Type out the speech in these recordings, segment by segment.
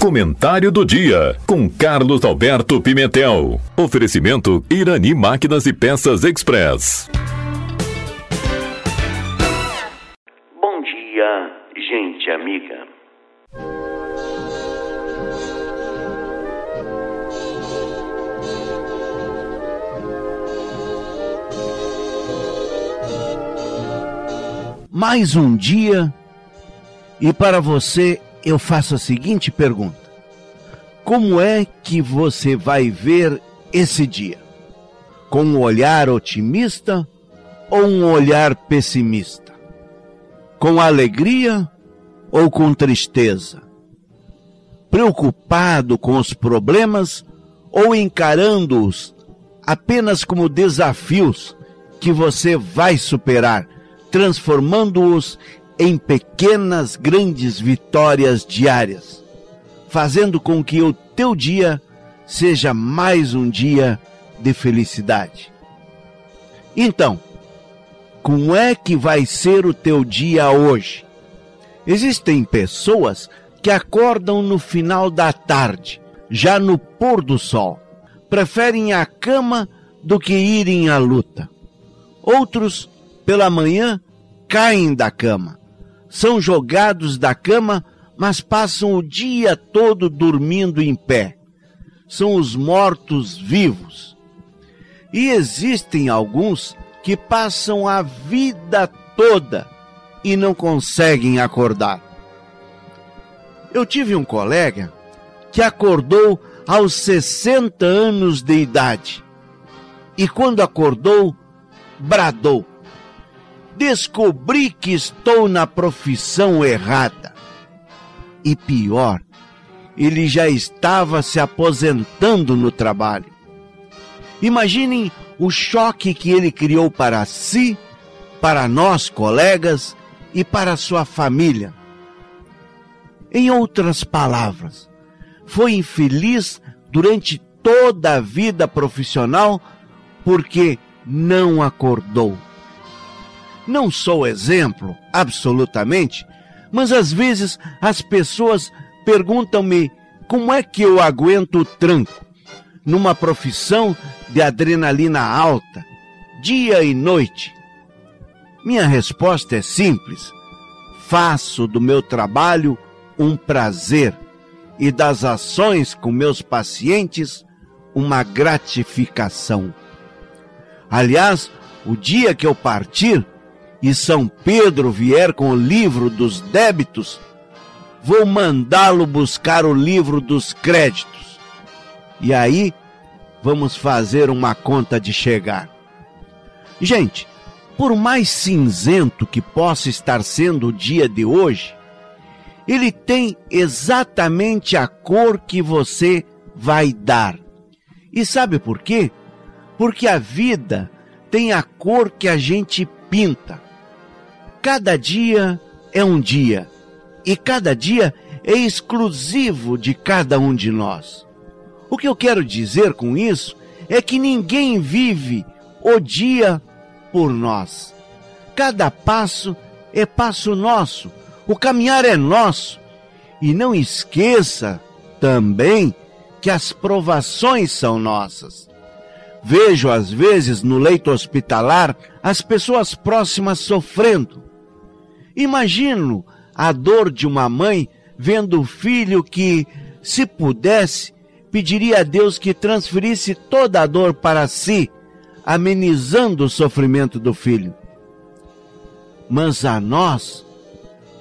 Comentário do dia com Carlos Alberto Pimentel. Oferecimento Irani Máquinas e Peças Express. Bom dia, gente amiga. Mais um dia e para você eu faço a seguinte pergunta: Como é que você vai ver esse dia? Com um olhar otimista ou um olhar pessimista? Com alegria ou com tristeza? Preocupado com os problemas ou encarando-os apenas como desafios que você vai superar, transformando-os em pequenas, grandes vitórias diárias, fazendo com que o teu dia seja mais um dia de felicidade. Então, como é que vai ser o teu dia hoje? Existem pessoas que acordam no final da tarde, já no pôr do sol. Preferem a cama do que irem à luta. Outros, pela manhã, caem da cama são jogados da cama, mas passam o dia todo dormindo em pé. São os mortos-vivos. E existem alguns que passam a vida toda e não conseguem acordar. Eu tive um colega que acordou aos 60 anos de idade e, quando acordou, bradou descobri que estou na profissão errada. E pior, ele já estava se aposentando no trabalho. Imaginem o choque que ele criou para si, para nós colegas e para sua família. Em outras palavras, foi infeliz durante toda a vida profissional porque não acordou. Não sou exemplo, absolutamente, mas às vezes as pessoas perguntam-me como é que eu aguento o tranco numa profissão de adrenalina alta, dia e noite. Minha resposta é simples: faço do meu trabalho um prazer e das ações com meus pacientes uma gratificação. Aliás, o dia que eu partir, e São Pedro vier com o livro dos débitos, vou mandá-lo buscar o livro dos créditos. E aí vamos fazer uma conta de chegar. Gente, por mais cinzento que possa estar sendo o dia de hoje, ele tem exatamente a cor que você vai dar. E sabe por quê? Porque a vida tem a cor que a gente pinta. Cada dia é um dia e cada dia é exclusivo de cada um de nós. O que eu quero dizer com isso é que ninguém vive o dia por nós. Cada passo é passo nosso, o caminhar é nosso. E não esqueça também que as provações são nossas. Vejo às vezes no leito hospitalar as pessoas próximas sofrendo Imagino a dor de uma mãe vendo o filho que, se pudesse, pediria a Deus que transferisse toda a dor para si, amenizando o sofrimento do filho. Mas a nós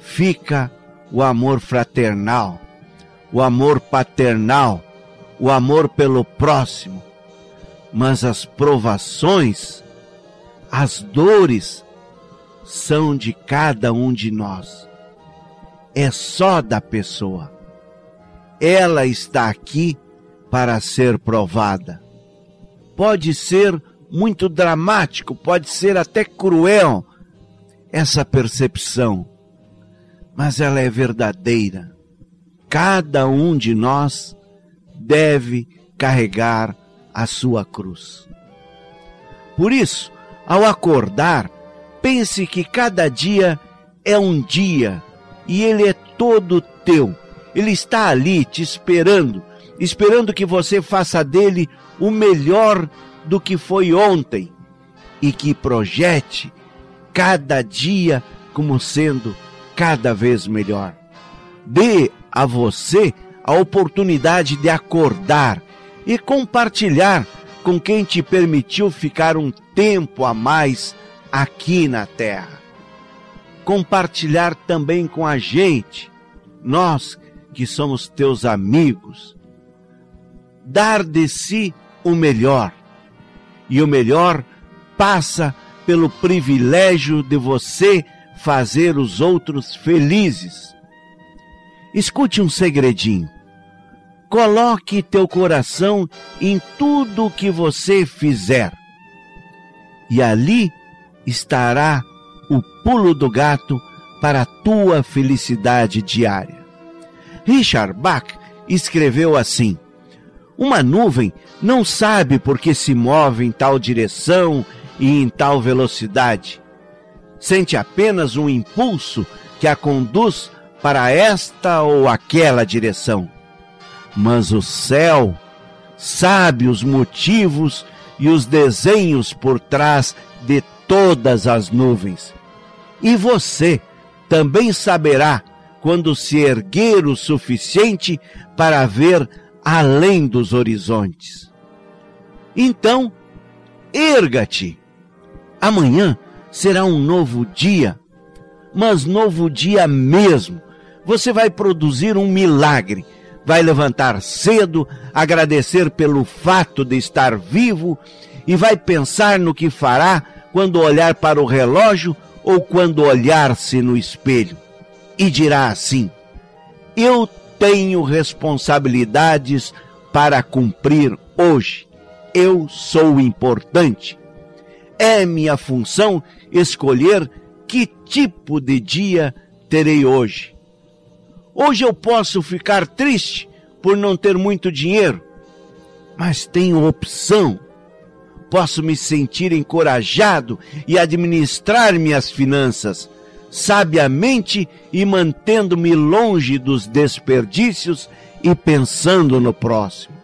fica o amor fraternal, o amor paternal, o amor pelo próximo. Mas as provações, as dores, são de cada um de nós. É só da pessoa. Ela está aqui para ser provada. Pode ser muito dramático, pode ser até cruel essa percepção, mas ela é verdadeira. Cada um de nós deve carregar a sua cruz. Por isso, ao acordar, Pense que cada dia é um dia e ele é todo teu. Ele está ali te esperando, esperando que você faça dele o melhor do que foi ontem e que projete cada dia como sendo cada vez melhor. Dê a você a oportunidade de acordar e compartilhar com quem te permitiu ficar um tempo a mais aqui na terra. Compartilhar também com a gente, nós que somos teus amigos. Dar de si o melhor. E o melhor passa pelo privilégio de você fazer os outros felizes. Escute um segredinho. Coloque teu coração em tudo o que você fizer. E ali estará o pulo do gato para a tua felicidade diária. Richard Bach escreveu assim: Uma nuvem não sabe por que se move em tal direção e em tal velocidade. Sente apenas um impulso que a conduz para esta ou aquela direção. Mas o céu sabe os motivos e os desenhos por trás de todas as nuvens. E você também saberá quando se erguer o suficiente para ver além dos horizontes. Então, erga-te. Amanhã será um novo dia, mas novo dia mesmo. Você vai produzir um milagre. Vai levantar cedo, agradecer pelo fato de estar vivo e vai pensar no que fará quando olhar para o relógio ou quando olhar-se no espelho. E dirá assim: Eu tenho responsabilidades para cumprir hoje. Eu sou importante. É minha função escolher que tipo de dia terei hoje. Hoje eu posso ficar triste por não ter muito dinheiro, mas tenho opção posso me sentir encorajado e administrar minhas finanças sabiamente e mantendo-me longe dos desperdícios e pensando no próximo.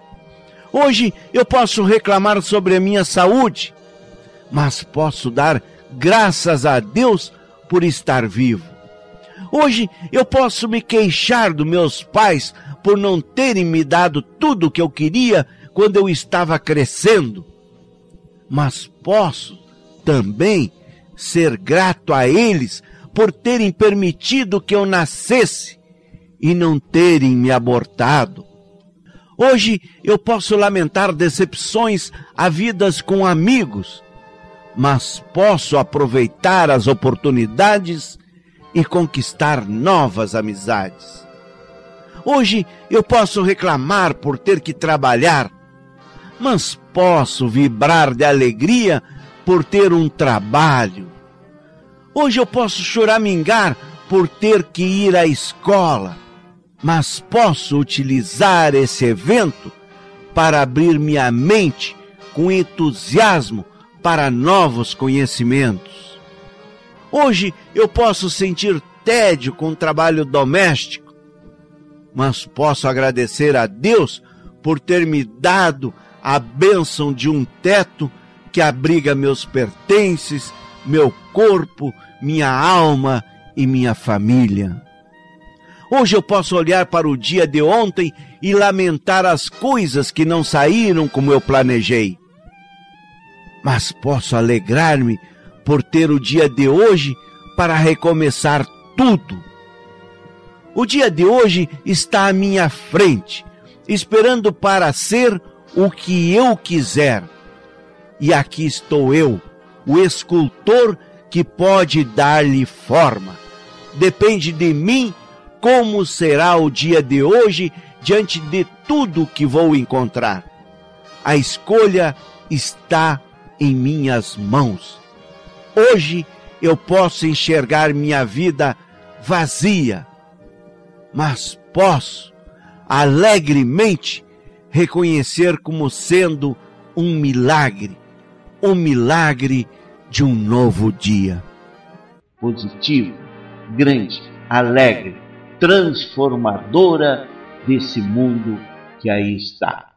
Hoje eu posso reclamar sobre a minha saúde, mas posso dar graças a Deus por estar vivo. Hoje eu posso me queixar dos meus pais por não terem me dado tudo o que eu queria quando eu estava crescendo mas posso também ser grato a eles por terem permitido que eu nascesse e não terem me abortado. Hoje eu posso lamentar decepções havidas com amigos, mas posso aproveitar as oportunidades e conquistar novas amizades. Hoje eu posso reclamar por ter que trabalhar, mas posso vibrar de alegria por ter um trabalho. Hoje eu posso choramingar por ter que ir à escola, mas posso utilizar esse evento para abrir minha mente com entusiasmo para novos conhecimentos. Hoje eu posso sentir tédio com o trabalho doméstico, mas posso agradecer a Deus por ter me dado a bênção de um teto que abriga meus pertences, meu corpo, minha alma e minha família. Hoje eu posso olhar para o dia de ontem e lamentar as coisas que não saíram como eu planejei. Mas posso alegrar-me por ter o dia de hoje para recomeçar tudo. O dia de hoje está à minha frente, esperando para ser o que eu quiser. E aqui estou eu, o escultor que pode dar-lhe forma. Depende de mim como será o dia de hoje diante de tudo que vou encontrar. A escolha está em minhas mãos. Hoje eu posso enxergar minha vida vazia, mas posso alegremente reconhecer como sendo um milagre, o milagre de um novo dia. Positivo, grande, alegre, transformadora desse mundo que aí está.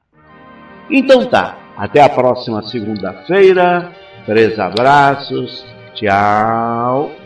Então tá, até a próxima segunda-feira. Três abraços. Tchau.